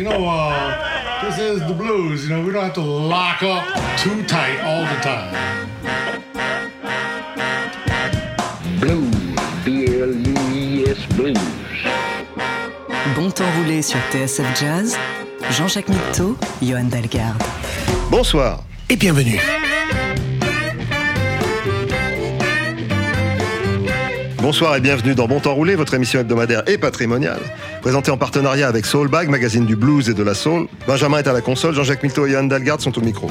You know, uh, this is the blues. You know, we don't have to lock up too tight all the time. Blues, B-L-U-I-S Blues. Bon temps roulé sur TSF Jazz, Jean-Jacques Mitteau, Johan Dalgarde. Bonsoir et bienvenue. Bonsoir et bienvenue dans Bon Temps Roulé, votre émission hebdomadaire et patrimoniale. Présentée en partenariat avec Soulbag, magazine du blues et de la soul. Benjamin est à la console, Jean-Jacques Milto et Yann Dalgard sont au micro.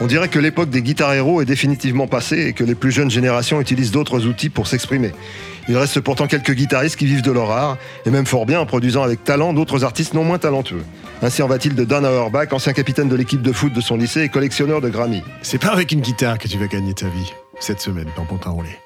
On dirait que l'époque des guitares héros est définitivement passée et que les plus jeunes générations utilisent d'autres outils pour s'exprimer. Il reste pourtant quelques guitaristes qui vivent de leur art, et même fort bien en produisant avec talent d'autres artistes non moins talentueux. Ainsi en va-t-il de Dan Auerbach, ancien capitaine de l'équipe de foot de son lycée et collectionneur de Grammy. C'est pas avec une guitare que tu vas gagner ta vie cette semaine dans Pontin Roulé.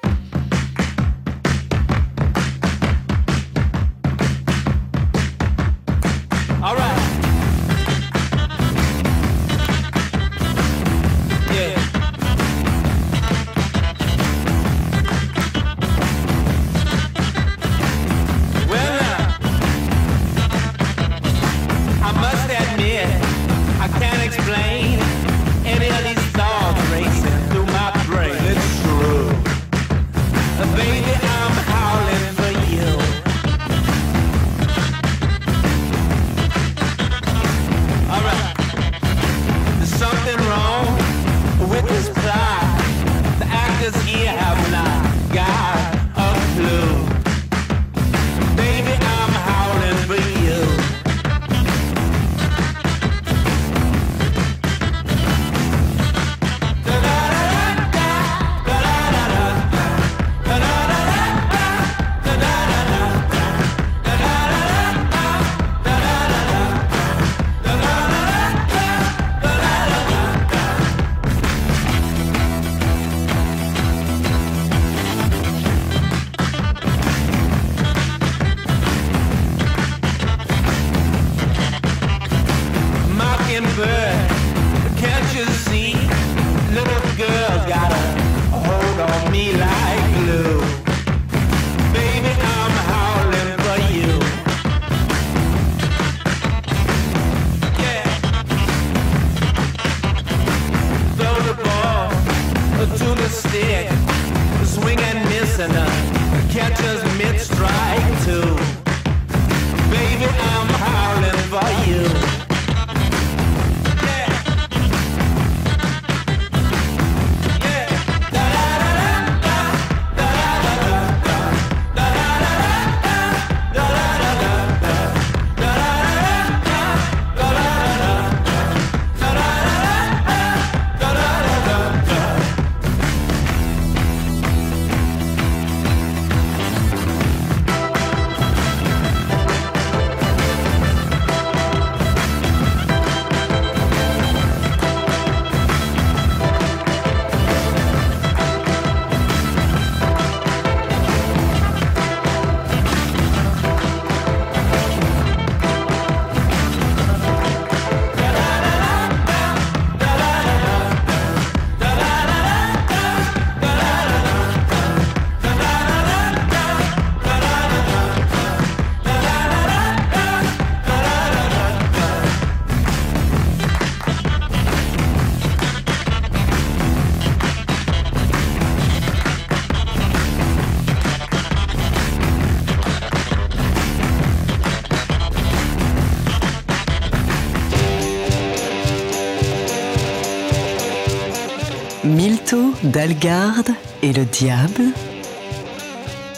Dalgarde et le diable.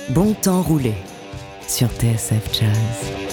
Bon temps roulé sur TSF Jazz.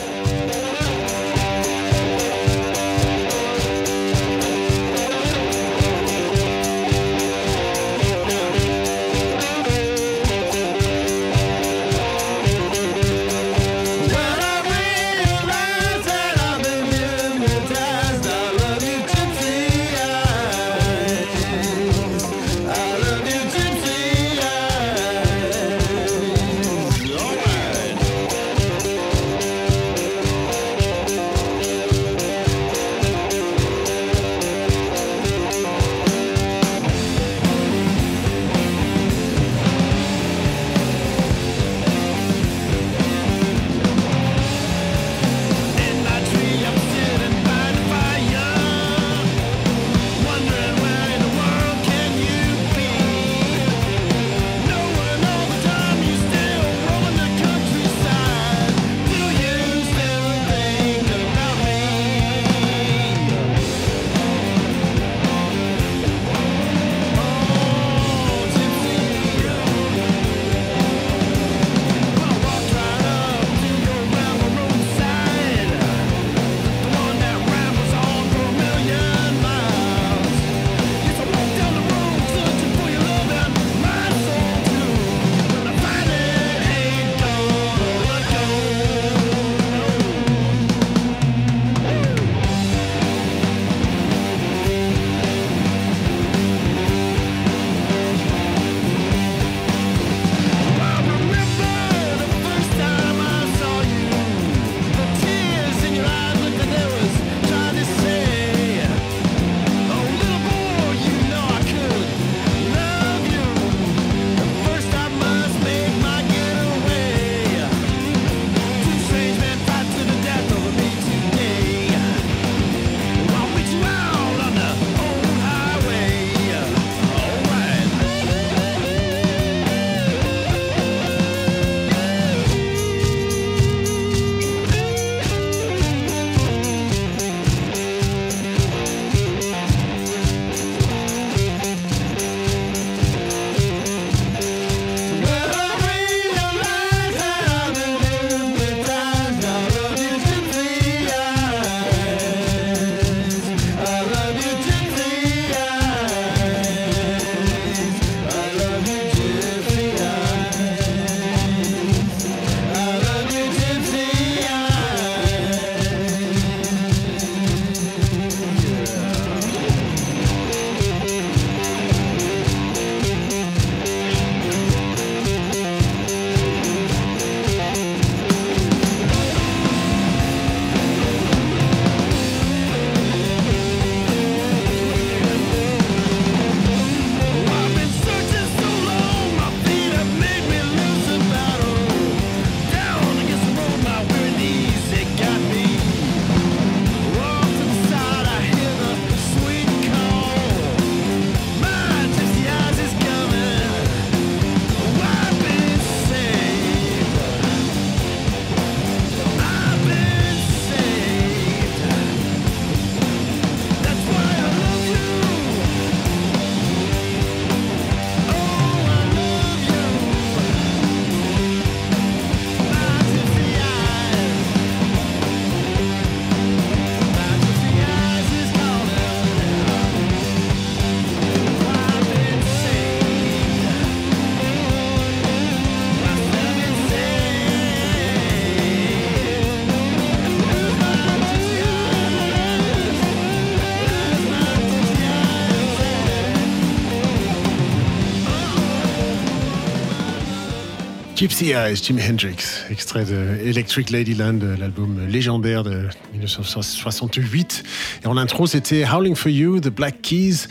Gypsy Eyes, Jimi Hendrix, extrait de Electric Ladyland, l'album légendaire de 1968. Et en intro, c'était Howling for You, The Black Keys.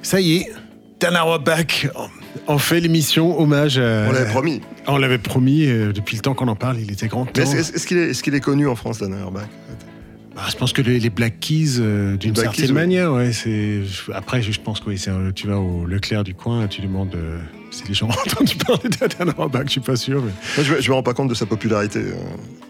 Ça y est, Dan Auerbach, on fait l'émission hommage à... On l'avait promis. On l'avait promis, euh, depuis le temps qu'on en parle, il était grand temps. Est-ce qu'il est, connu en France, Dan Auerbach Bah, je pense que les, les Black Keys, euh, d'une certaine Keys, manière, ouais, c'est. Après, je pense que oui, un- tu vas au Leclerc du coin, tu demandes euh, si les gens ont entendu parler d'Adam Auerbach, je suis pas sûr. mais- Moi, je, je me rends pas compte de sa popularité. euh,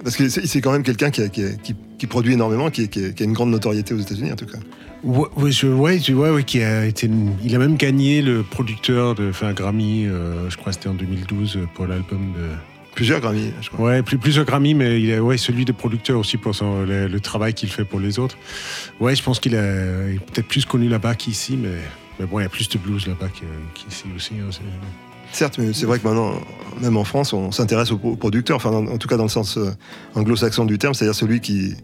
Parce que c'est quand même quelqu'un qui, produit énormément, qui, qui a- une grande notoriété aux États-Unis, en tout cas. Ouais, ouais, ouais, tu vois, ouais, qui a été, il a même gagné le producteur de, enfin, un Grammy, euh, je crois que c'était en 2012 pour l'album de. Plusieurs Grammy, je crois. Ouais, plus, plusieurs Grammy, mais il a, ouais, celui des producteurs aussi pour son, le, le travail qu'il fait pour les autres. Ouais, je pense qu'il est peut-être plus connu là-bas qu'ici, mais, mais bon, il y a plus de blues là-bas qu'ici aussi. hein, Certes, mais c'est vrai que maintenant, même en France, on s'intéresse aux pro- producteurs, enfin, en, tout cas dans le sens euh, anglo-saxon du terme, c'est-à-dire celui qui,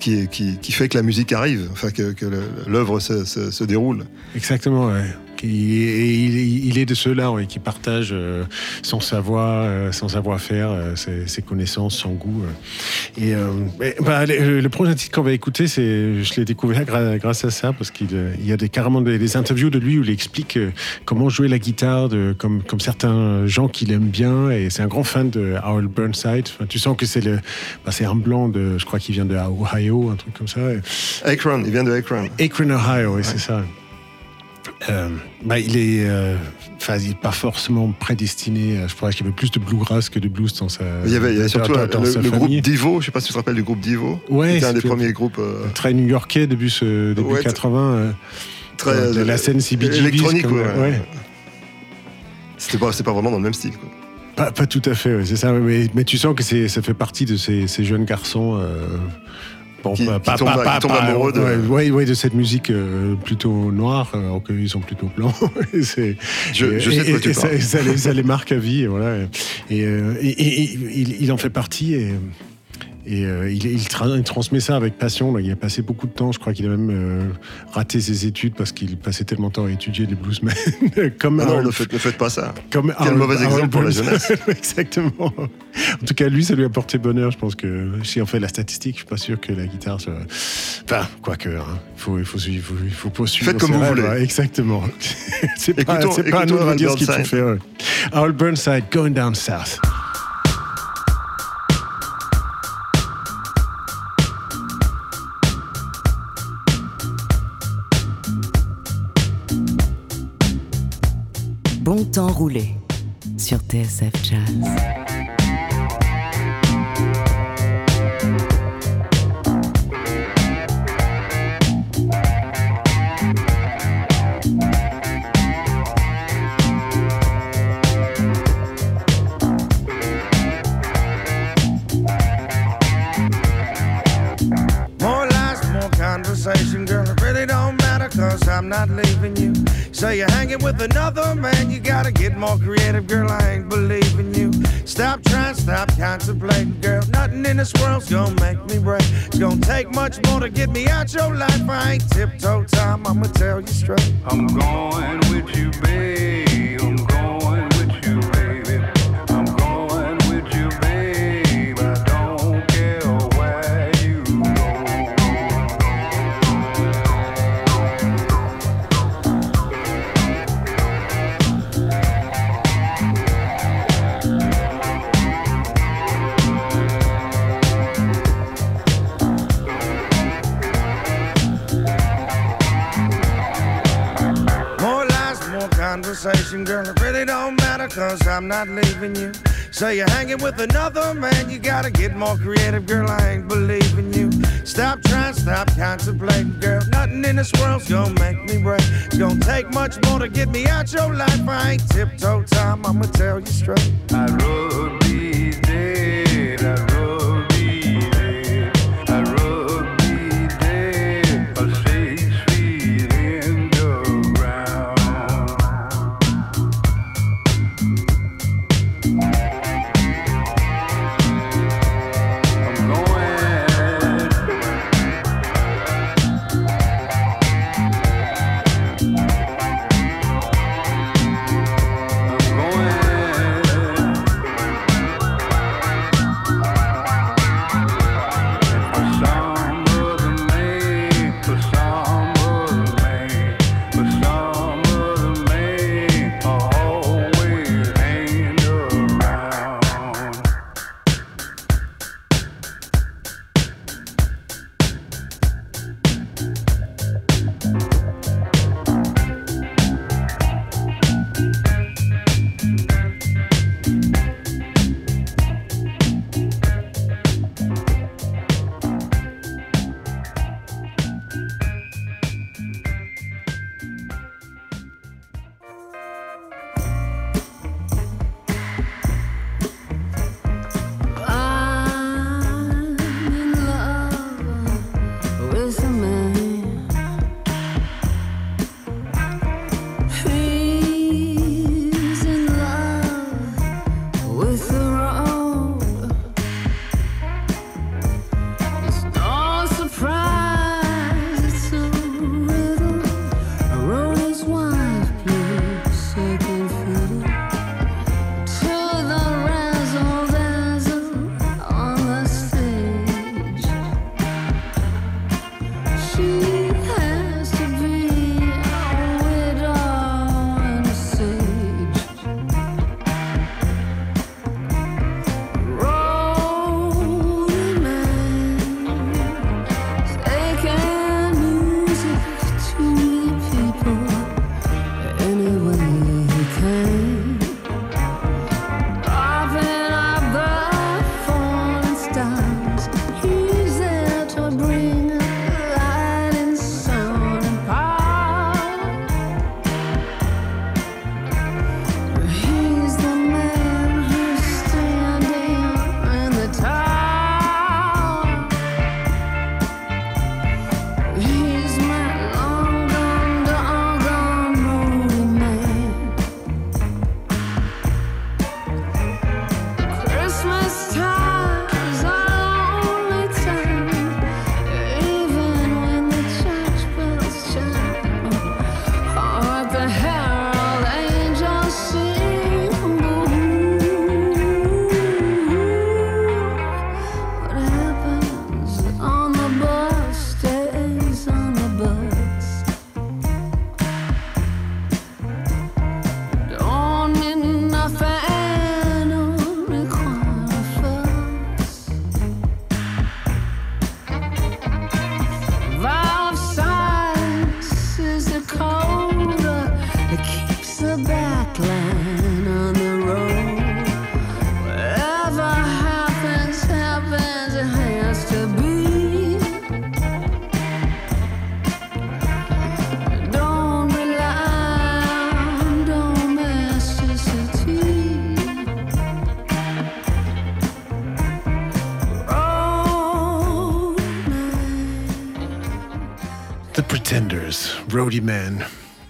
qui, qui, qui fait que la musique arrive, enfin, que, que l'œuvre se, se- se déroule. Exactement, ouais. Et il, est de ceux-là qui partagent euh, son savoir, euh, son savoir-faire, euh, ses, ses connaissances, son goût. Et euh, bah, le, prochain titre qu'on va écouter, c'est, je l'ai découvert grâce à ça, parce qu'il il y a des, carrément des, des interviews de lui où il explique comment jouer la guitare, de, comme, comme certains gens qu'il aime bien. Et c'est un grand fan de Howell Burnside. Enfin, tu sens que c'est le, bah, c'est un blanc de, je crois qu'il vient de Ohio, un truc comme ça. Akron, il vient de Akron. Akron, Ohio, oui, c'est ça. Euh, bah, il est, euh, enfin, il est pas forcément prédestiné. Je crois qu'il y avait plus de bluegrass que de blues dans sa. Il y avait, il y avait surtout dans- le, dans le- sa le groupe. Divo, je sais pas si tu te rappelles du groupe Divo. Ouais, C'était un des premiers groupes euh, très new-yorkais début ce début Ouais, 80. euh, très de la scène CBGBs, électronique. comme- ouais. ouais. C'était pas, pas vraiment dans le même style. quoi. Pas, pas tout à fait, ouais, c'est ça. Mais, mais tu sens que ça fait partie de ces, ces jeunes garçons. euh, bon, Qui- pas- qui pas- tombent- pas- qui tombent pas- amoureux de- ouais, ouais, ouais, de cette musique euh, plutôt noire, euh, alors qu'ils sont plutôt blancs. Et c'est- Je, et- je sais de quoi et- tu et ça, ça les, ça les marque à vie, et voilà. Et, euh, et- et- et il, il en fait partie et, et euh, il, il tra- il transmet ça avec passion. là. Il a passé beaucoup de temps. Je crois qu'il a même euh, raté ses études parce qu'il passait tellement de temps à étudier les bluesmen. comme Ah non, ne faites, ne faites pas ça. comme Quel mauvais exemple pour la jeunesse. Exactement. En tout cas, lui, ça lui a porté bonheur. Je pense que si on fait la statistique, je suis pas sûr que la guitare soit. Enfin, quoique, hein, il faut, il faut, il faut, il faut poursuivre. Faites comme vous rêves, voulez. ouais, exactement. c'est pas, à nous de dire ce qu'il faut faire. Harold Burnside, Going Down South. Temps roulé sur TSF Jazz. Girl. It really don't matter, cause I'm not leaving you. Say you're hanging with another man, you gotta get more creative, girl. I ain't believing you. Stop trying, stop contemplating, girl. Nothing in this world's gonna make me break. It's gonna take much more to get me out your life. I ain't tiptoe time, I'ma tell you straight. I'm going with you, babe. Conversation, girl. It really don't matter, cause I'm not leaving you. Say you're hanging with another man, you gotta get more creative, girl. I ain't believing you. Stop trying, stop contemplating, girl. Nothing in this world's gonna make me break. It's gonna take much more to get me out your life. I ain't tiptoe time, I'ma tell you straight. I'd rather be dead.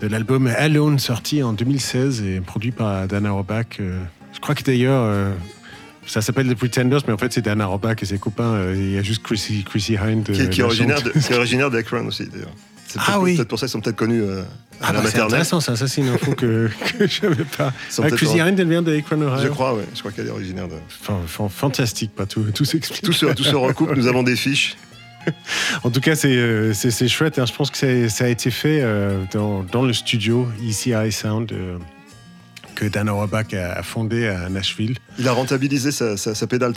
De l'album Alone, sorti en 2016 et produit par Dan Auerbach. euh, je crois que d'ailleurs, euh, ça s'appelle The Pretenders, mais en fait, c'est Dan Auerbach et ses copains. euh, Il y a juste Chrissy, Chrissy Hind. Qui, euh, qui est originaire chante. de, qui est originaire d'Akron aussi, d'ailleurs. C'est Ah oui. Peut-être pour ça qu'ils sont peut-être connus euh, à Ah la bah, c'est intéressant ça, ça c'est une info que, que je savais pas. Ah, Chrissy Hind, elle vient d'Akron, Ohio. Je crois, oui. Je crois qu'elle est originaire de. Enfin, fan- fantastique, pas tout, tout s'explique. Tout se, tout se recoupe, nous avons des fiches. En tout cas, c'est euh, chouette. hein. Je pense que ça a été fait euh, dans, le studio ECI Sound euh, que Dan Auerbach a, fondé à Nashville. Il a rentabilisé sa, sa- sa pédale.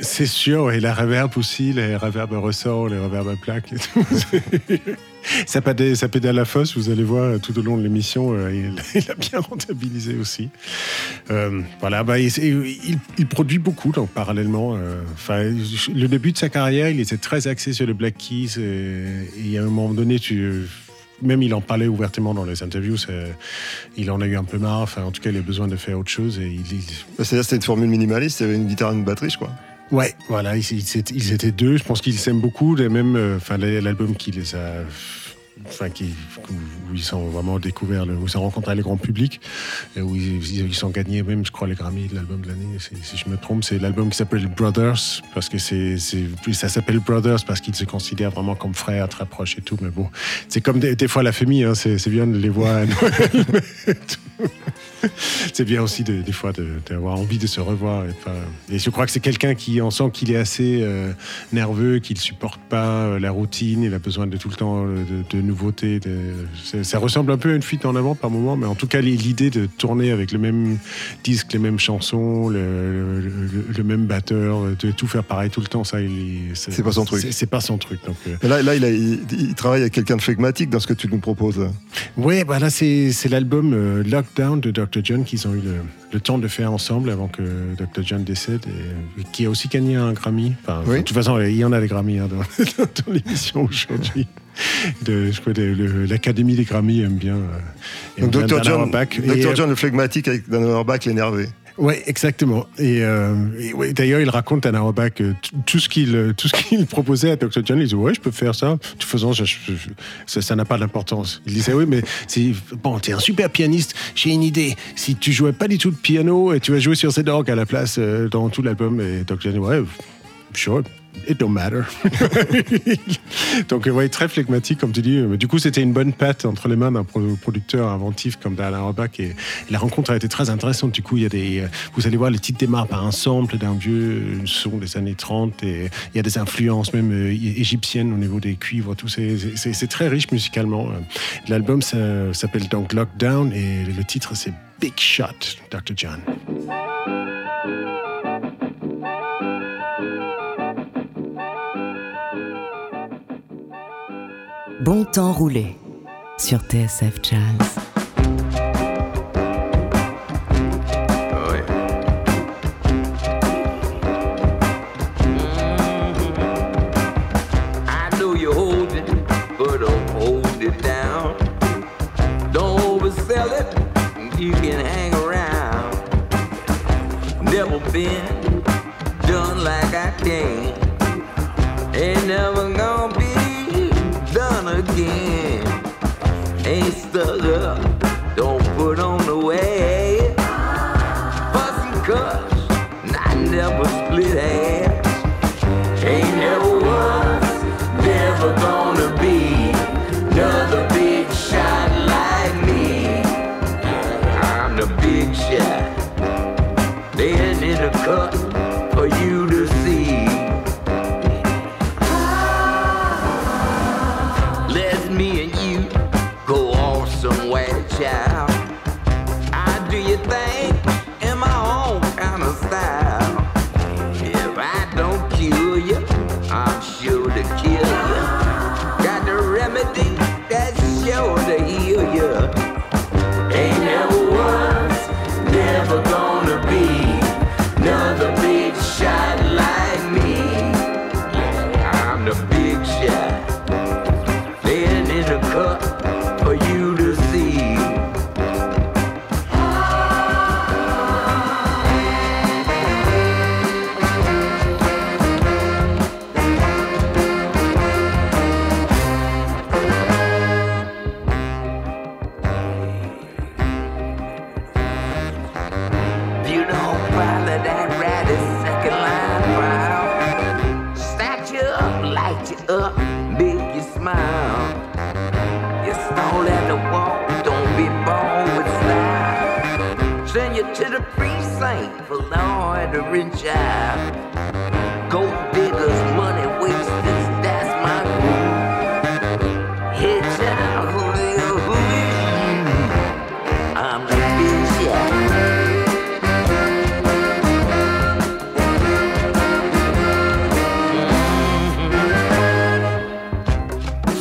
C'est sûr, et la reverb aussi, les reverbs ressort, les reverbs à plaque et tout. ça, pédale, ça pédale fosse, vous allez voir tout au long de l'émission, euh, il, il a bien rentabilisé aussi. Euh, voilà, bah, il, produit beaucoup, donc parallèlement. euh, le début de sa carrière, il était très axé sur le Black Keys, et, et à un moment donné, même il en parlait ouvertement dans les interviews, il en a eu un peu marre, en tout cas, il a besoin de faire autre chose, Bah, C'est-à-dire c'était une formule minimaliste, il y avait une guitare et une batterie, je crois. Ouais, voilà, ils, ils étaient, deux. Je pense qu'ils s'aiment beaucoup. Même, euh, enfin, l'album qui les a, enfin, qui, où ils sont vraiment découverts, où ils sont rencontrés le grand public, et où ils, ils, ils ont gagné même, je crois, les Grammy de l'album de l'année. Si, je me trompe, c'est l'album qui s'appelle Brothers, parce que c'est, ça s'appelle Brothers parce qu'ils se considèrent vraiment comme frères, très proches et tout. Mais bon, c'est comme des, des fois la famille. Hein, c'est, bien de les voir à Noël, tout. c'est bien aussi de- des fois de- d'avoir envie de se revoir. Et, pas- et je crois que c'est quelqu'un qui, on sent qu'il est assez euh, nerveux, qu'il supporte pas euh, la routine, il a besoin de tout le temps euh, de, de nouveautés. ça ressemble un peu à une fuite en avant par moment, mais en tout cas l'idée de tourner avec le même disque, les mêmes chansons, le, le- le même batteur, de tout faire pareil tout le temps, ça, C'est pas son truc. C'est, pas son truc. Donc, euh, là, là il, a- il- il travaille avec quelqu'un de flegmatique dans ce que tu nous proposes. Ouais, bah là, c'est l'album Lockdown de Dr. John qu'ils ont eu le, le temps de faire ensemble avant que Dr. John décède et, et qui a aussi gagné un Grammy. Enfin, Oui. De toute façon, il y en a des Grammys hein, dans, dans l'émission aujourd'hui. De- je crois l'Académie des Grammys aime bien. euh, aime Donc bien Dr. John, Dr. euh, John le flegmatique avec Dan Auerbach l'énervé. Ouais, exactement. Et, euh, d'ailleurs, il raconte à Auerbach que tout ce qu'il euh, tout ce qu'il proposait à Dr. John, il disait ouais, je peux faire ça. De toute ça ça n'a pas d'importance. Il disait oui, mais c'est bon, t'es un super pianiste. J'ai une idée. Si tu jouais pas du tout de piano et tu vas jouer sur ces orgues à la place euh, dans tout l'album, et Dr. John ouais, sure. It don't matter. Donc, ouais, très flegmatique, comme tu dis. Du coup, c'était une bonne patte entre les mains d'un pro- producteur inventif comme Dan Auerbach. Et la rencontre a été très intéressante. Du coup, il y a des, vous allez voir, le titre démarre par un sample d'un vieux son des années 30. Et il y a des influences même euh, égyptiennes au niveau des cuivres. Tout c'est, très riche musicalement. Euh, L'album s'appelle donc Lockdown et le titre c'est Big Shot, Dr. John. Bon temps roulé sur TSF Jazz. I know you hold it, but don't hold it down. Don't oversell it, you can hang around. Never been done like I can. Ain't never gonna be again. Ain't stuck up, don't put on the way.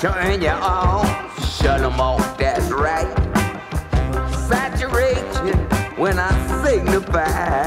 Turn you off, shut 'em off, that's right. Saturation when I signify.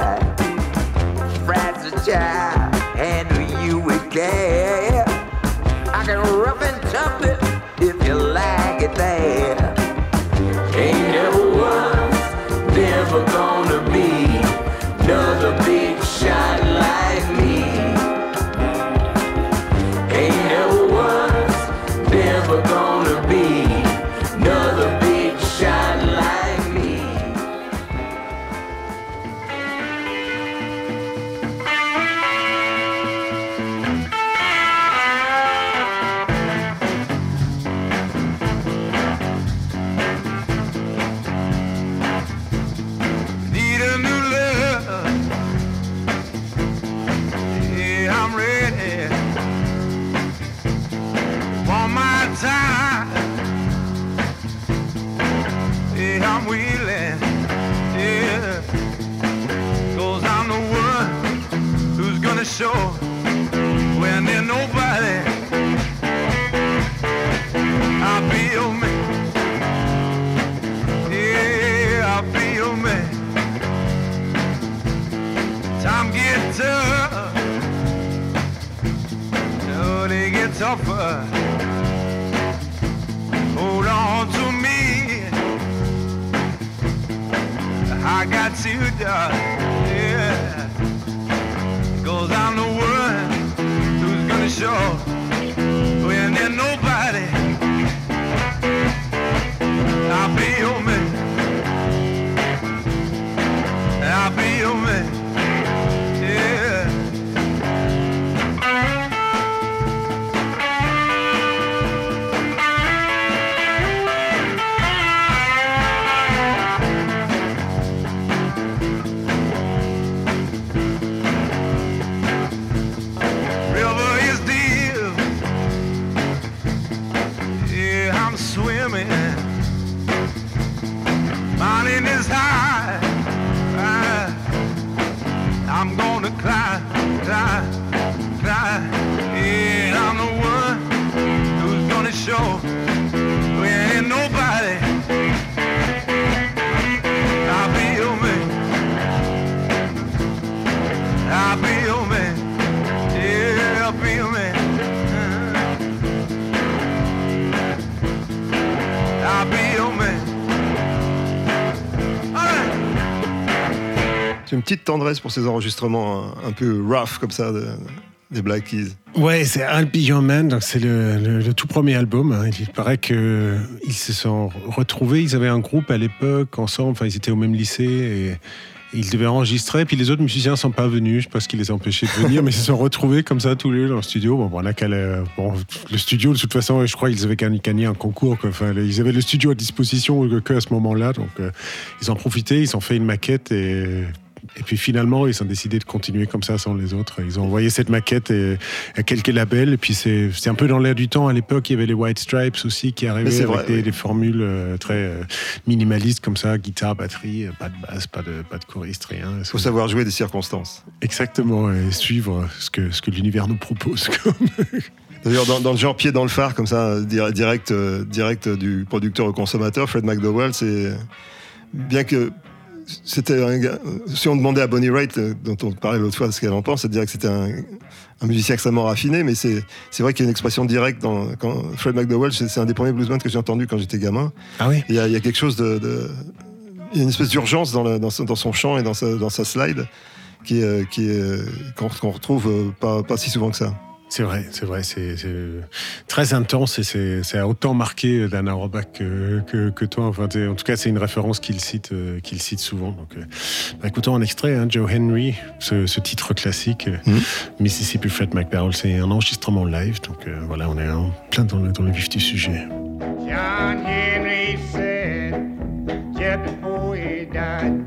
Tendresse pour ces enregistrements un, un peu rough comme ça de- des Black Keys. Ouais, c'est I'll Be Your Man, donc c'est le, le- le tout premier album. hein. Il paraît que ils se sont retrouvés. Ils avaient un groupe à l'époque ensemble. Enfin, ils étaient au même lycée et ils devaient enregistrer. Puis les autres musiciens sont pas venus. Je sais pas ce qui les a empêchés de venir, mais ils se sont retrouvés comme ça tous les deux dans le studio. Bon, on a qu'à le, bon, le studio de toute façon. Je crois qu'ils avaient gagné, un concours. quoi. Enfin, ils avaient le studio à disposition que, que à ce moment-là. Donc, euh, ils ont profité. Ils ont fait une maquette et et puis finalement, ils ont décidé de continuer comme ça sans les autres. Ils ont envoyé cette maquette et- à quelques labels. Et puis c'est un peu dans l'air du temps. À l'époque, il y avait les White Stripes aussi qui arrivaient avec vrai, des, formules euh, très euh, minimalistes comme ça, guitare, batterie, euh, pas de basse, pas de, pas de choriste, rien. Il faut savoir jouer des circonstances. Exactement, et suivre ce que, ce que l'univers nous propose. D'ailleurs, dans, dans le genre pied dans le phare, comme ça, di- direct, direct du producteur au consommateur, Fred McDowell, c'est bien que c'était un gars. Si on demandait à Bonnie Raitt, euh, dont on parlait l'autre fois, ce qu'elle en pense, elle dirait que c'était un, un musicien extrêmement raffiné, mais c'est c'est vrai qu'il y a une expression directe dans quand Fred McDowell, c'est un des premiers bluesmen que j'ai entendu quand j'étais gamin. Ah oui Il y, a, il y a quelque chose de, de- il y a une espèce d'urgence dans, dans, son- dans son chant et dans sa, dans sa slide qui est, euh, qui est, euh, qu'on retrouve pas, pas si souvent que ça. C'est vrai, c'est vrai, c'est très intense et c'est autant marqué Dan Auerbach que, que, que toi. Enfin, en tout cas, c'est une référence qu'il cite, euh, qu'il cite souvent. Donc, euh, bah, écoutons un extrait, hein, Joe Henry, ce, ce titre classique, euh, Mhm. Mississippi Fred McDowell, c'est un enregistrement live. Donc euh, voilà, on est en plein dans le, dans le vif du sujet. John Henry said, just before he died,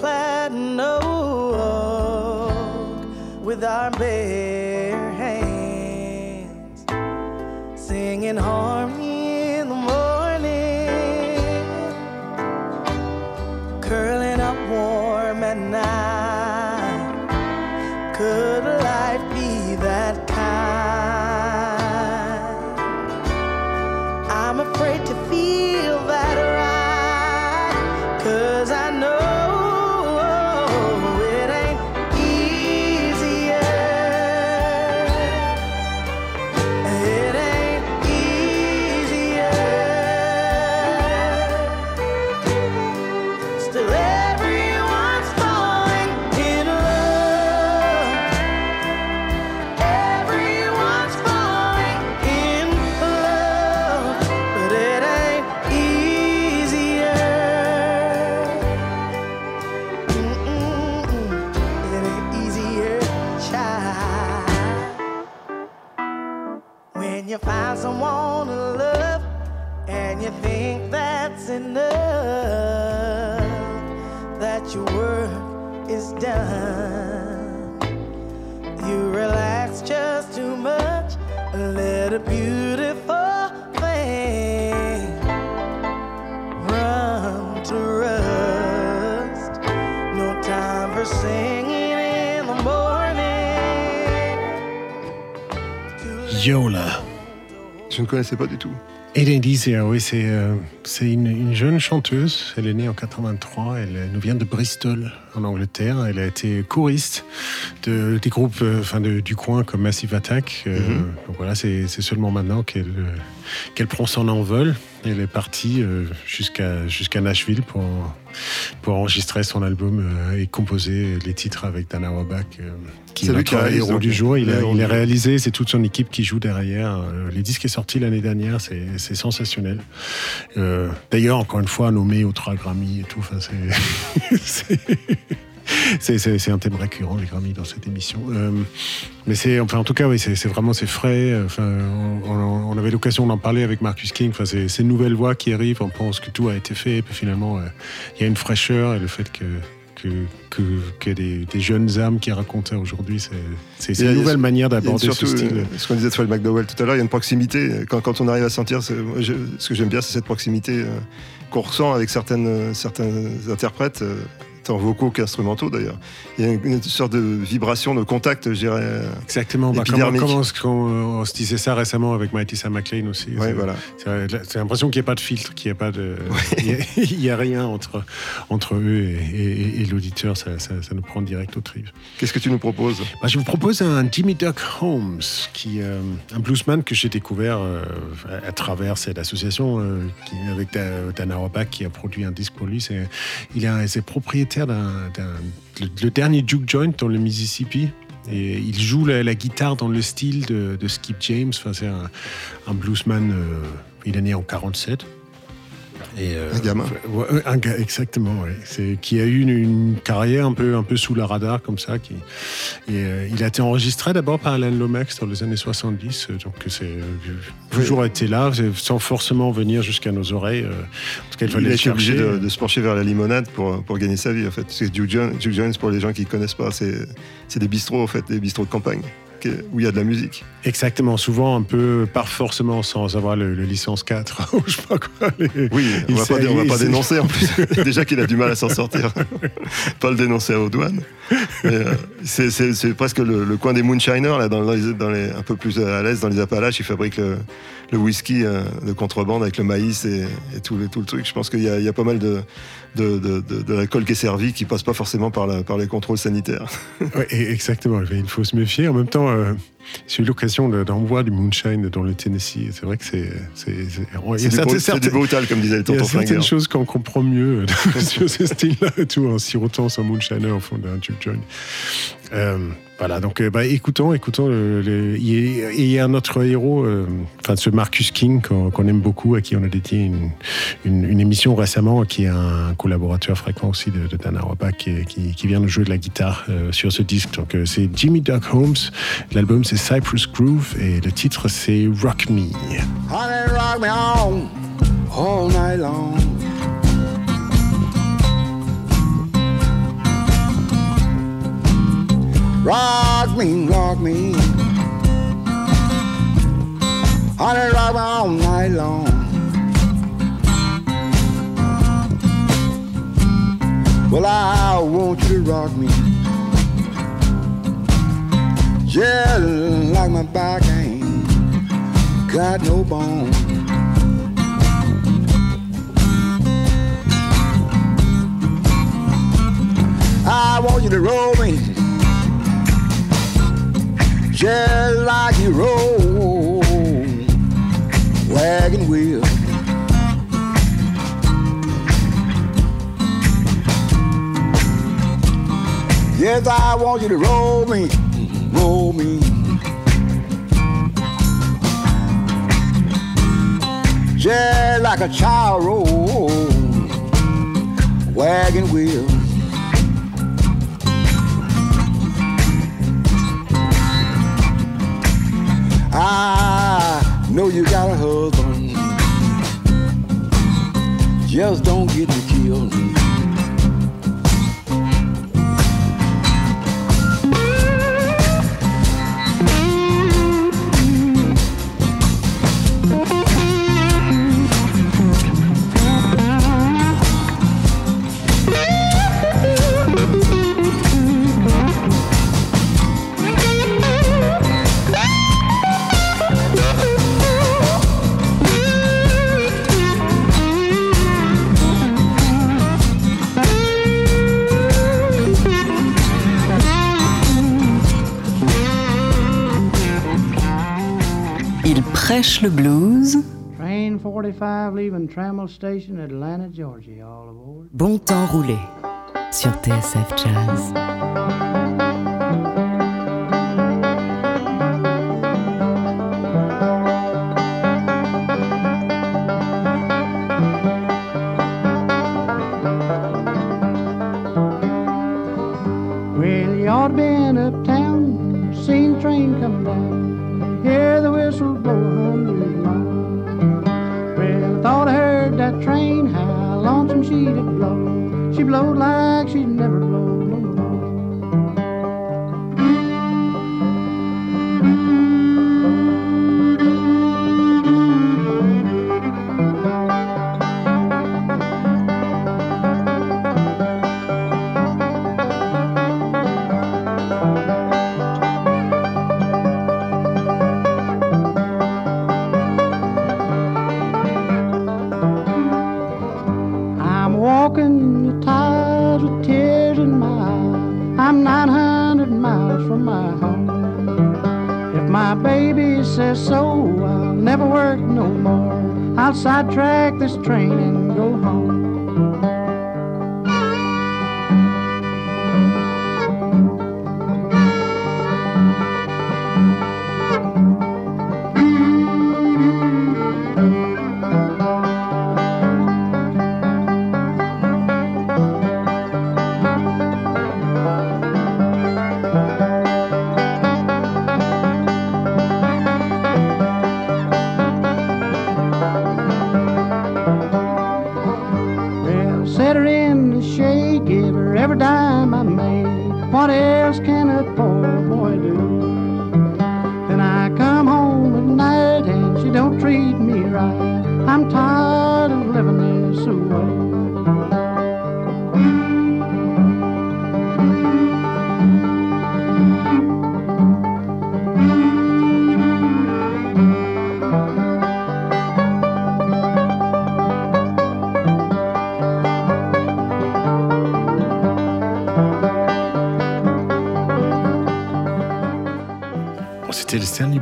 clad oak with our bare hands, singing harmony Je ne connaissais pas du tout. Hélène Easier, oui, c'est euh, une, une jeune chanteuse. Elle est née en 83. Elle euh, nous vient de Bristol, en Angleterre. Elle a été choriste de, des groupes euh, enfin de- du coin comme Massive Attack. Euh, Donc voilà, c'est seulement maintenant qu'elle qu'elle prend son envol. Elle est partie jusqu'à jusqu'à Nashville pour, pour enregistrer son album euh, et composer les titres avec Dana Wabach, euh, qui est qui notre réalise, héros du jour. Il a, il du- réalisé, c'est toute son équipe qui joue derrière. Euh, Les disques est sorti l'année dernière, c'est sensationnel. D'ailleurs, encore une fois, nommé aux trois Grammy et tout. Enfin, c'est- c'est un thème récurrent les Grammy dans cette émission. Euh, mais c'est enfin en tout cas oui c'est vraiment c'est frais. Enfin on, on- on avait l'occasion d'en parler avec Marcus King. Enfin c'est ces nouvelles voix qui arrivent. On pense que tout a été fait et puis finalement euh, il y a une fraîcheur et le fait que que, que, que des, des jeunes âmes qui racontent ça aujourd'hui, c'est une nouvelle manière d'aborder ce style. euh, ce qu'on disait de Fred McDowell tout à l'heure, il y a une proximité. Quand, quand on arrive à sentir, je- ce que j'aime bien, c'est cette proximité euh, qu'on ressent avec certaines, certains interprètes. euh, tant vocaux qu'instrumentaux d'ailleurs. Il y a une, sorte de vibration, de contact, je dirais. Exactement. Bah, comment, comment qu'on- on se disait ça récemment avec Sam McLean aussi. Ouais, C'est- voilà. C'est l'impression qu'il n'y a pas de filtre, qu'il n'y a pas de, il y a- a, rien entre entre eux et, et- et l'auditeur. Ça, ça- ça nous prend direct au trip. Qu'est-ce que tu nous proposes? Bah, je vous propose un Jimmy Duck Holmes, qui, euh, un bluesman que j'ai découvert euh, à, travers cette association euh, qui, avec Da- Dana Roback qui a produit un disque pour lui. Il est, c'est le, dernier juke joint dans le Mississippi. Et il joue la, guitare dans le style de, Skip James. Enfin, c'est un, un bluesman. euh, il est né en 47. Et, euh, Un gamin. Un gars, exactement, ouais. C'est qui a eu une, une carrière un peu, un peu sous la radar comme ça. Qui, et euh, il a été enregistré d'abord par Alan Lomax dans les années 70, euh, donc c'est euh, toujours été là, sans forcément venir jusqu'à nos oreilles. en tout cas, il Il fallait a le été obligé de, de se pencher vers la limonade pour, pour gagner sa vie, en fait. C'est Duke Jones, Duke Jones, pour les gens qui ne connaissent pas, c'est c'est des bistrots, en fait, des bistrots de campagne, où il y a de la musique. Exactement, souvent un peu, pas forcément sans avoir le, le licence 4 ou je sais pas quoi. les- Oui, on va pas, on va pas dénoncer en plus. Déjà qu'il a du mal à s'en sortir. pas le dénoncer aux douanes. Euh, c'est- presque le, le coin des moonshiners, là, dans, dans les, dans les- un peu plus à l'est, dans les Appalaches. Ils fabriquent le, le whisky euh, de contrebande avec le maïs et, et tout, le, tout le truc. Je pense qu'il y a pas mal de, de, de, de- de l'alcool qui est servi qui passe pas forcément par, la, par les contrôles sanitaires. Ouais, exactement, il faut se méfier. En même temps, euh, j'ai eu l'occasion de- d'en voir du moonshine dans le Tennessee. C'est vrai que c'est. c'est- du, brutal, comme disait le Il y a tonton certaines Flingueur. choses qu'on comprend mieux euh, sur ce style-là et tout, en sirotant son moonshiner au fond d'un juke joint. Euh, voilà, donc euh, bah, écoutons, écoutons. le- le- il y a- un autre héros, euh, enfin ce Marcus King qu'on aime beaucoup, à qui on a dédié une, une- une émission récemment, qui est un collaborateur fréquent aussi de, de Dana qui, qui- qui vient de jouer de la guitare euh, sur ce disque. Donc c'est Jimmy Duck Holmes, l'album c'est Cypress Groove et le titre c'est Rock Me. Honey, rock me all night long. Rock me, rock me. Honey, rock me all night long. Well, want you to rock me. Just like my back ain't got no bone. I want you to roll me just like you roll wagon wheel. Yes, I want you to roll me, me. Just like a child roll wagon wheel. I know you got a husband. Just don't get me killed. Le blues. Train 45 leaving Trammell Station, Atlanta, Georgia. All aboard. Bon temps roulé sur TSF Jazz.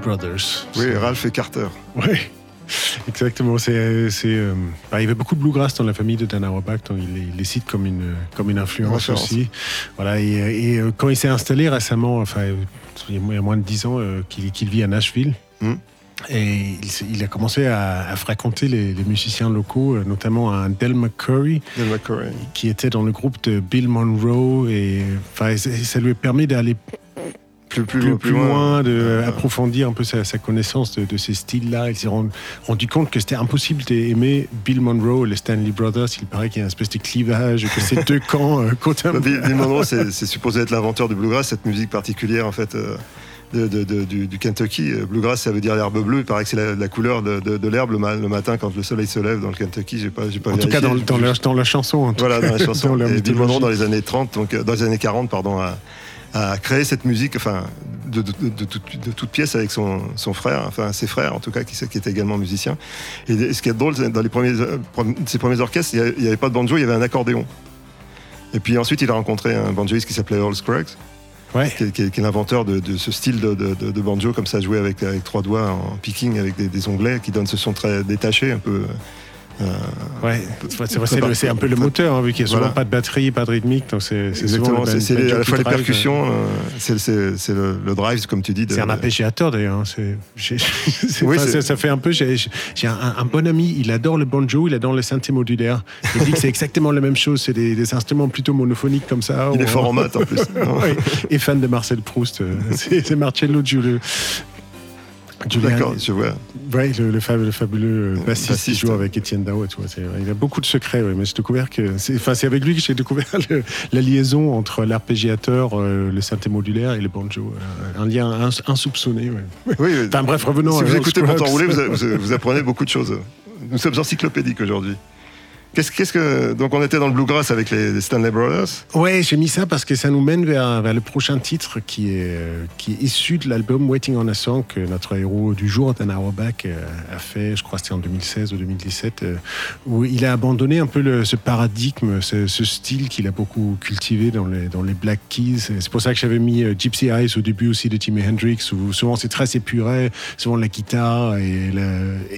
Brothers. Oui, Ralph et Carter. Oui, exactement. C'est, c'est, euh, bah, il y avait beaucoup de bluegrass dans la famille de Dan Auerbach, donc il, les- il les cite comme une, comme une influence aussi. Voilà, et, euh, et, euh, quand il s'est installé récemment, enfin, il y a moins- de 10 ans, euh, qu'il, qu'il vit à Nashville. Mm. Et il, a commencé à, à fréquenter les, les musiciens locaux, notamment un Del McCurry, Del McCurry. qui était dans le groupe de Bill Monroe. Et enfin, ça lui permet d'aller Plus, plus, plus, plus, plus loin, de approfondir un peu sa, sa connaissance de, de ces styles-là. Il s'est rendu, rendu compte que c'était impossible d'aimer Bill Monroe et les Stanley Brothers. Il paraît qu'il y a une espèce de clivage, que ces deux camps euh, côte à Bill, Bill Monroe, c'est supposé être l'inventeur du bluegrass, cette musique particulière en fait euh, de, de- de- du, du Kentucky. Euh, Bluegrass, ça veut dire l'herbe bleue. Il paraît que c'est la, la couleur de, l'herbe le, ma- le matin quand le soleil se lève dans le Kentucky. J'ai pas, pas En tout cas, dans, dans, la, dans la chanson. en tout Voilà, dans la chanson. la et Bill mythologie. Monroe, dans les années 30, donc euh, dans les années 40, pardon, a, a créé cette musique, enfin, de, de, de, de toute- pièce avec son, son frère, enfin ses frères en tout cas, qui, qui étaient également musiciens. Et ce qui est drôle, c'est dans les premiers, euh, ses premiers orchestres, il n'y avait, pas de banjo, il y avait un accordéon. Et puis ensuite, il a rencontré un banjoiste qui s'appelait Earl Scruggs. Ouais. Qui, est, qui est- qui est l'inventeur de, de ce style de, de- de- de banjo, comme ça, joué avec, avec trois doigts en picking, avec des, des onglets, qui donne ce son très détaché, un peu. Euh, Ouais, c'est un peu le moteur, hein, vu qu'il n'y a souvent Voilà. pas de batterie, pas de rythmique. Donc c'est c'est Exactement, à la fois les percussions, euh, c'est le, le drive, comme tu dis. C'est un arpégiateur d'ailleurs. hein, Oui, ça, fait un peu. J'ai un, un bon ami, il adore le banjo, il adore le synthé modulaire. Il dit que c'est exactement la même chose. C'est des, des instruments plutôt monophoniques comme ça. Il est ou- fort en maths, en plus. Et fan de Marcel Proust. euh, C'est c'est Marcello Giulio. D'accord, je vois. Ouais, le, le fab- le fabuleux euh, bassiste, qui bassiste. joue avec Étienne Dao. tout, c'est- Il a beaucoup de secrets, ouais, mais j'ai découvert que. C'est enfin, c'est avec lui que j'ai découvert le- la liaison entre l'arpégiateur, euh, le synthé modulaire et le banjo. Euh, un lien ins- insoupçonné. ouais. Oui, Enfin bref, revenons si à vous écoutez Scruggs. Pourtant Rouler, vous, vous- vous apprenez beaucoup de choses. Nous sommes encyclopédiques aujourd'hui. Qu'est-ce qu'est-ce que. Donc, on était dans le bluegrass avec les, Stanley Brothers? Ouais, j'ai mis ça parce que ça nous mène vers, le prochain titre qui est, issu de l'album Waiting on a Song que notre héros du jour, Dan Auerbach, euh, a fait, je crois que c'était en 2016 ou 2017, euh, où il a abandonné un peu ce paradigme, ce, style qu'il a beaucoup cultivé dans les, dans les Black Keys. C'est pour ça que j'avais mis euh, Gypsy Eyes au début aussi de Jimi Hendrix, où souvent c'est très épuré, souvent la guitare et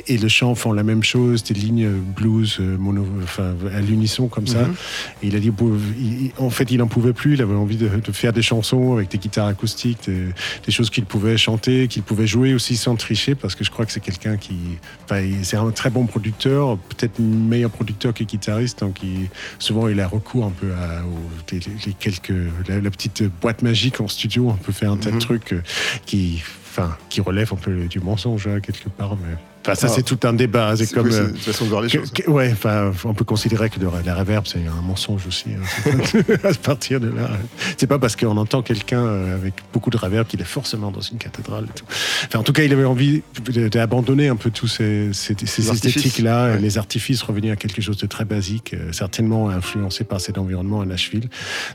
et le chant font la même chose, des lignes blues mono, enfin, à l'unisson comme ça. Mhm. Il a dit, il- en fait, il n'en pouvait plus. Il avait envie de, de faire des chansons avec des guitares acoustiques, des, des choses qu'il pouvait chanter, qu'il pouvait jouer aussi sans tricher, parce que je crois que c'est quelqu'un qui, enfin, c'est un très bon producteur, peut-être meilleur producteur que guitariste. Donc, il- souvent, il a recours un peu à aux- les, les quelques, la, la petite boîte magique en studio. On peut faire un tas de Mhm. trucs euh, qui, enfin, qui relèvent un peu du mensonge hein, quelque part, mais. Enfin, ça, Ah. c'est tout un débat. C'est C'est- comme. euh, façon de voir les que- choses. que- ouais, enfin, on peut considérer que de- la reverb, c'est un mensonge aussi. hein. à partir de là, c'est pas parce qu'on entend quelqu'un euh, avec beaucoup de reverb qu'il est forcément dans une cathédrale. et tout. Enfin, en tout cas, il avait envie d'abandonner un peu tous ces, ces, ces Les artifices. esthétiques-là, Ouais. les artifices, revenir à quelque chose de très basique, euh, certainement influencé par cet environnement à Nashville.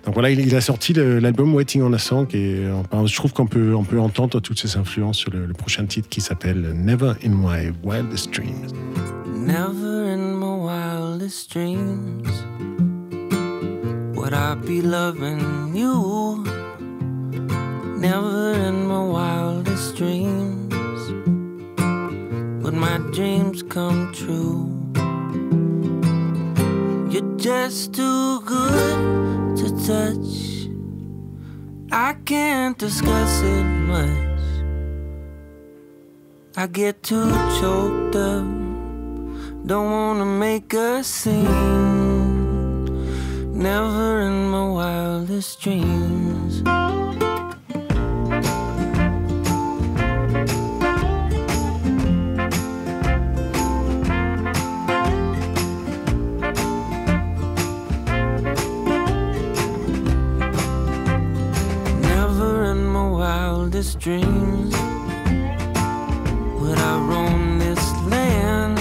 Donc voilà, il, il a sorti l'album Waiting on a Song et enfin, je trouve qu'on peut, on peut entendre toutes ces influences sur le, le prochain titre qui s'appelle Never in My wildest dreams. Never in my wildest dreams would I be loving you. Never in my wildest dreams would my dreams come true. You're just too good to touch. I can't discuss it much. I get too choked up. Don't wanna make a scene. Never in my wildest dreams. Never in my wildest dreams roam this land,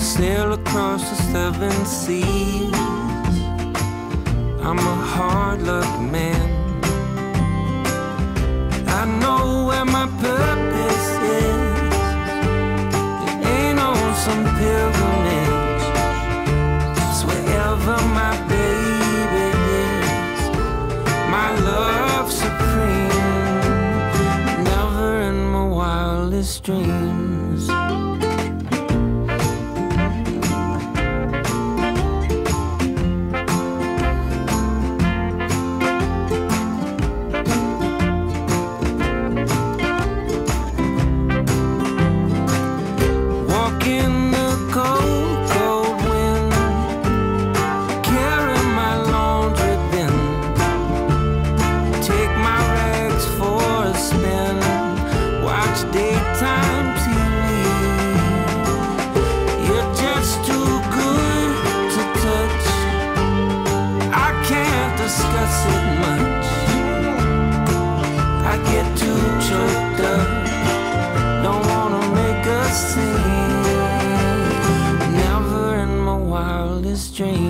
sail across the seven seas. I'm a hard luck man. I know where my purpose is. It ain't on some pilgrimage. It's wherever my baby is. My love. stream. dream.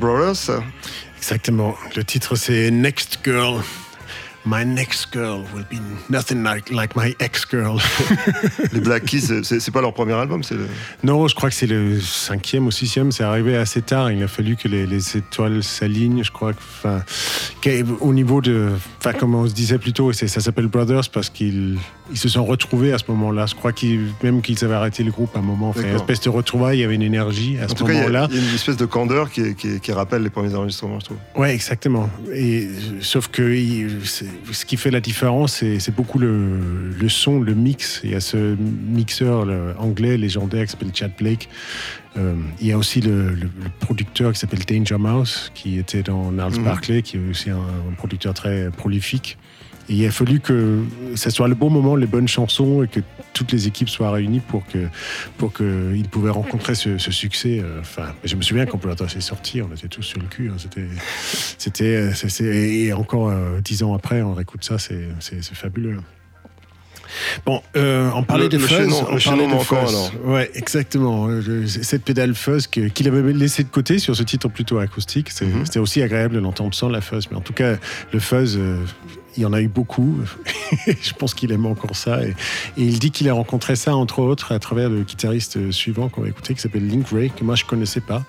Brothers, Exactement. Le titre, c'est Next Girl. My next girl will be nothing like, like my ex-girl. Les Black Keys, c'est pas leur premier album, c'est le... Non, je crois que c'est le cinquième ou sixième. C'est arrivé assez tard. Il a fallu que les, les étoiles s'alignent. Je crois que, enfin, au niveau de, enfin, comme on se disait plus tôt, ça s'appelle Brothers parce qu'ils ils se sont retrouvés à ce moment-là. Je crois qu'ils, même qu'ils avaient arrêté le groupe à un moment. Enfin, une espèce de retrouvailles. Il y avait une énergie à En ce il y, moment-là. il y a une espèce de candeur qui, qui- qui rappelle les premiers enregistrements, je trouve. Ouais, exactement. Et sauf que il- ce qui fait la différence, c'est beaucoup le, le son, le mix. Il y a ce mixeur le anglais légendaire qui s'appelle Chad Blake. Euh, il y a aussi le, producteur qui s'appelle Danger Mouse, qui était dans Gnarls Mhm. Barkley, qui est aussi un, un producteur très prolifique. Et il a fallu que ce soit le bon moment, les bonnes chansons, et que toutes les équipes soient réunies pour que pour qu'ils pouvaient rencontrer ce, ce succès. Euh, Enfin, je me souviens quand Platon s'est sorti, on était tous sur le cul. hein. C'était, c'était, euh, c'est- et encore euh, dix ans après, on réécoute ça, c'est, c'est, c'est fabuleux. Bon, euh, on parlait Le- de le fuzz. chaînon- on le parlait de manquant, fuzz. alors. Ouais, exactement. Cette pédale fuzz que- qu'il avait laissé de côté sur ce titre plutôt acoustique, c'est- Mhm. c'était aussi agréable de l'entendre sans la fuzz. Mais en tout cas, le fuzz, il y en a eu beaucoup. je pense qu'il aime encore ça. Et, et il dit qu'il a rencontré ça, entre autres, à travers le guitariste suivant qu'on va écouter, qui s'appelle Link Ray, que moi je connaissais pas.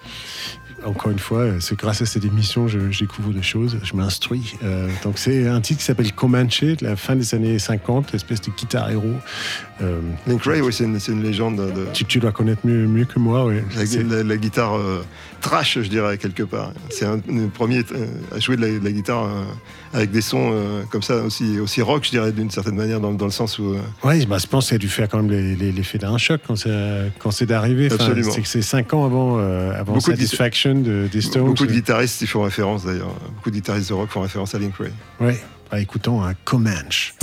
Encore une fois, c'est grâce à cette émission je, je découvre des choses, je m'instruis. Euh, donc c'est un titre qui s'appelle Comanche, de la fin des années 50, espèce de guitare héros. Euh, Link Ray, oui, c'est une, une légende de, de- tu, tu dois connaître mieux, mieux que moi, ouais. la, C'est- la- la guitare euh, trash, je dirais, quelque part. C'est un euh, à jouer de la, de la guitare avec des sons euh, comme ça, aussi, aussi rock, je dirais, d'une certaine manière, dans, dans le sens où... euh, Ouais, bah, je pense que ça a dû faire quand même l'effet d'un choc quand c'est quand c'est d'arriver. Enfin, Absolument. C'est que c'est cinq ans avant, euh, avant Beaucoup Satisfaction de, des Stones. beaucoup de guitaristes y font référence, d'ailleurs. Beaucoup de guitaristes de rock font référence à Link Ray. Ouais, bah, écoutons un Comanche.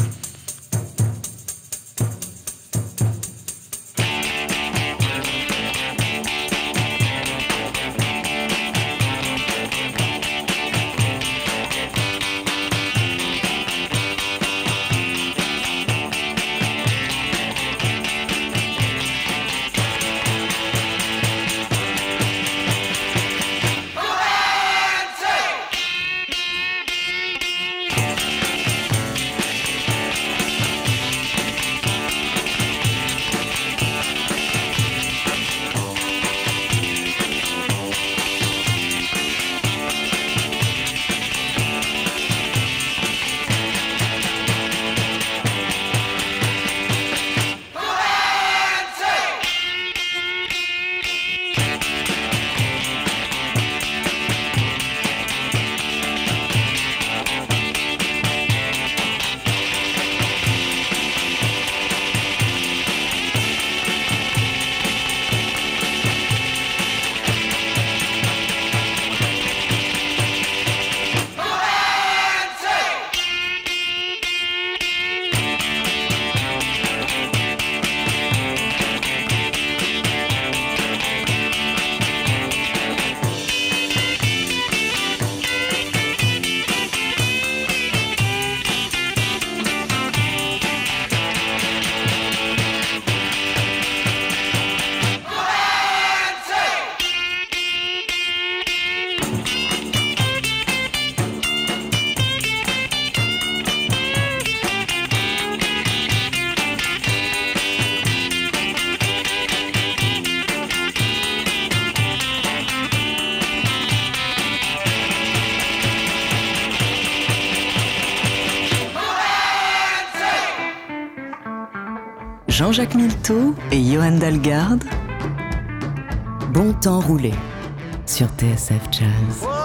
Jean-Jacques Milteau et Johan Dalgarde. Bon temps roulé sur TSF Jazz.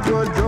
Come to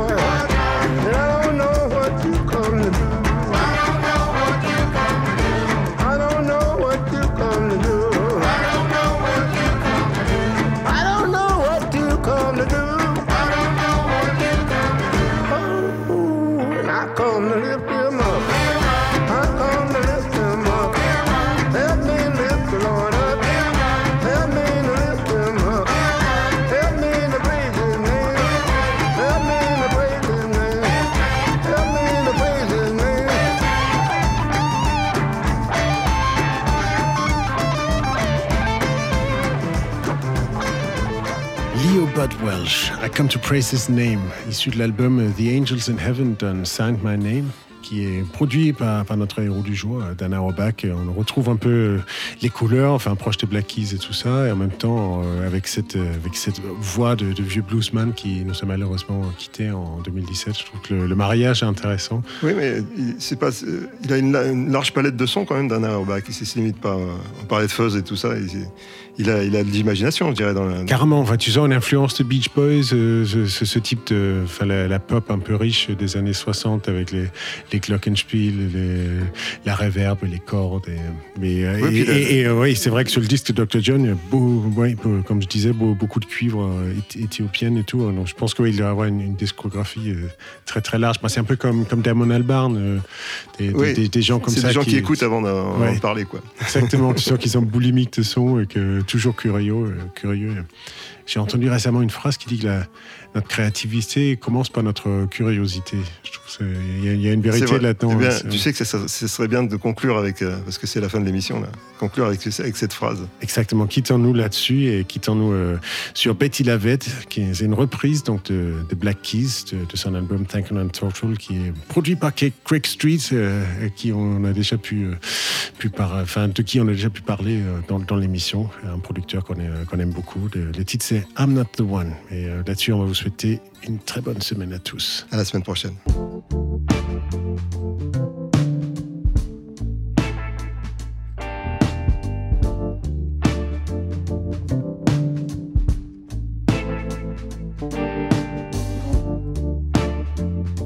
To Praise His Name, issu de l'album The Angels in Heaven Done Signed My Name, qui est produit par, notre héros du jour, euh, Dan Auerbach. Et On retrouve un peu euh, les couleurs, enfin proche des Black Keys et tout ça, et en même temps euh, avec cette, voix de, vieux bluesman qui nous a malheureusement quitté en 2017. Je trouve que le, mariage est intéressant. Oui, mais il, a une, la- une large palette de sons quand même, Dan Auerbach. Il ne se limite pas. On parlait de fuzz et tout ça. Il a, il a de l'imagination, je dirais. Dans la, Carrément, enfin, tu sens l'influence de Beach Boys, euh, ce, type de, enfin, la, la pop un peu riche des années 60 avec les, les glockenspiel, les, la reverb, les cordes. Et, mais, euh, Oui, et, puis la- et- et, euh, oui, c'est vrai que sur le disque de Dr. John, il y a beau- ouais, comme je disais, beau- beaucoup de cuivre euh, éthi- éthiopienne et tout. Donc, je pense qu'il doit avoir une, une discographie euh, très très large. C'est un peu comme, comme Damon Albarn, des, des- Oui, des- des gens comme c'est ça. des gens qui, écoutent avant d'en Ouais. d'en parler, quoi. Exactement, tu sens qu'ils sont boulimiques de son et que toujours curieux. euh, curieux. J'ai entendu récemment une phrase qui dit que la- notre créativité commence par notre curiosité. Je trouve il y, a- il y a une vérité là-dedans. Eh hein, tu sais que ça, ce serait bien de conclure avec, euh, parce que c'est la fin de l'émission, là. Conclure avec, avec cette phrase. Exactement, quittons-nous là-dessus et quittons-nous euh, sur Betty Lavette, qui est une reprise donc, de, de Black Keys, de, de son album Thinking on Total, qui est produit par Craig Street, euh, qui on a déjà pu, euh, pu par, enfin, de qui on a déjà pu parler dans, dans l'émission, un producteur qu'on aime beaucoup. Le, le titre c'est I'm Not the One. Et là-dessus, on va vous souhaiter une très bonne semaine à tous. À la semaine prochaine.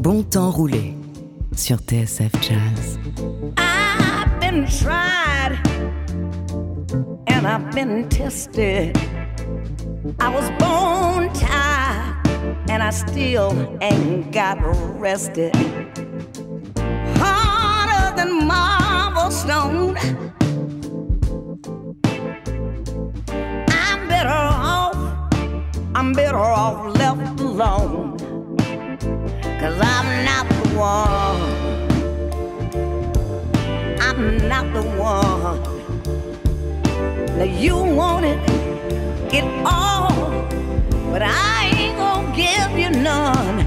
Bon temps roulé sur TSF Jazz. I've been tried and I've been tested. I was bone tied and I still ain't got arrested. Harder than marble stone. I'm better off, I'm better off left alone. Cause I'm not the one. I'm not the one. Now you wanted it all, but I ain't gonna give you none.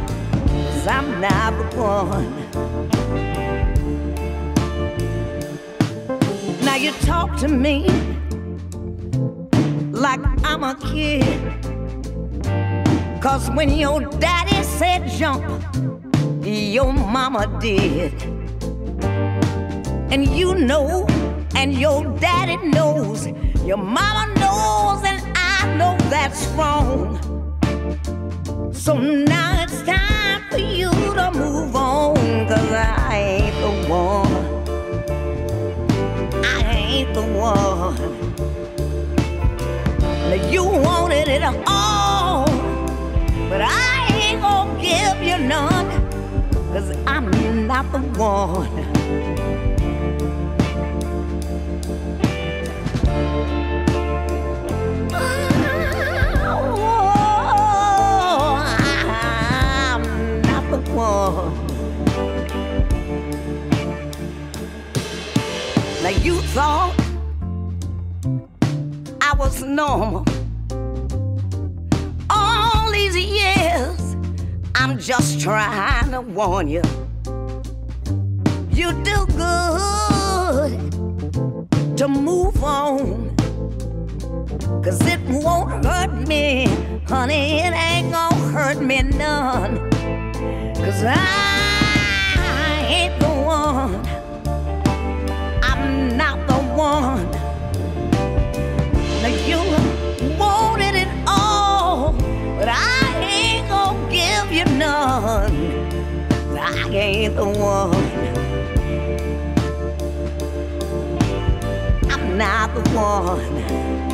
Cause I'm not the one. Now you talk to me like I'm a kid. Cause when your daddy said jump, your mama did. And you know, and your daddy knows, your mama knows, and I know that's wrong. So now it's time for you to move on, cause I ain't the one. I ain't the one. You wanted it all, but I ain't gonna give you none, cause I'm not the one. You thought I was normal. All these years, I'm just trying to warn you. You do good to move on. Cause it won't hurt me, honey. It ain't gonna hurt me none. Cause I ain't the one. One. Now you wanted it all, but I ain't gonna give you none. I ain't the one. I'm not the one.